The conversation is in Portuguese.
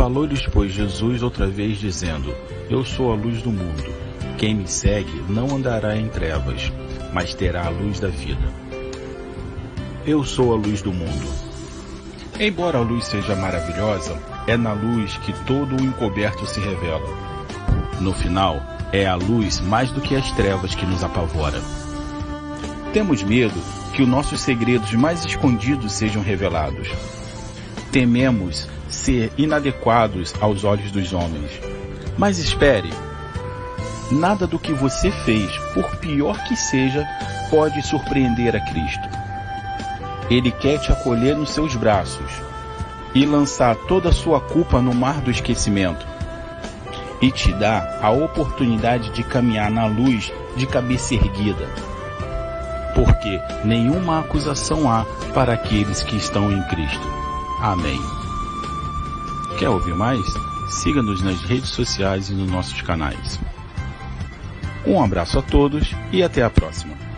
Falou-lhes, pois, Jesus outra vez, dizendo: Eu sou a luz do mundo. Quem me segue não andará em trevas, mas terá a luz da vida. Eu sou a luz do mundo. Embora a luz seja maravilhosa, é na luz que todo o encoberto se revela. No final, é a luz mais do que as trevas que nos apavora. Temos medo que os nossos segredos mais escondidos sejam revelados. Tememos ser inadequados aos olhos dos homens. Mas espere! Nada do que você fez, por pior que seja, pode surpreender a Cristo. Ele quer te acolher nos seus braços e lançar toda a sua culpa no mar do esquecimento e te dá a oportunidade de caminhar na luz de cabeça erguida. Porque nenhuma acusação há para aqueles que estão em Cristo. Amém. Quer ouvir mais? Siga-nos nas redes sociais e nos nossos canais. Um abraço a todos e até a próxima.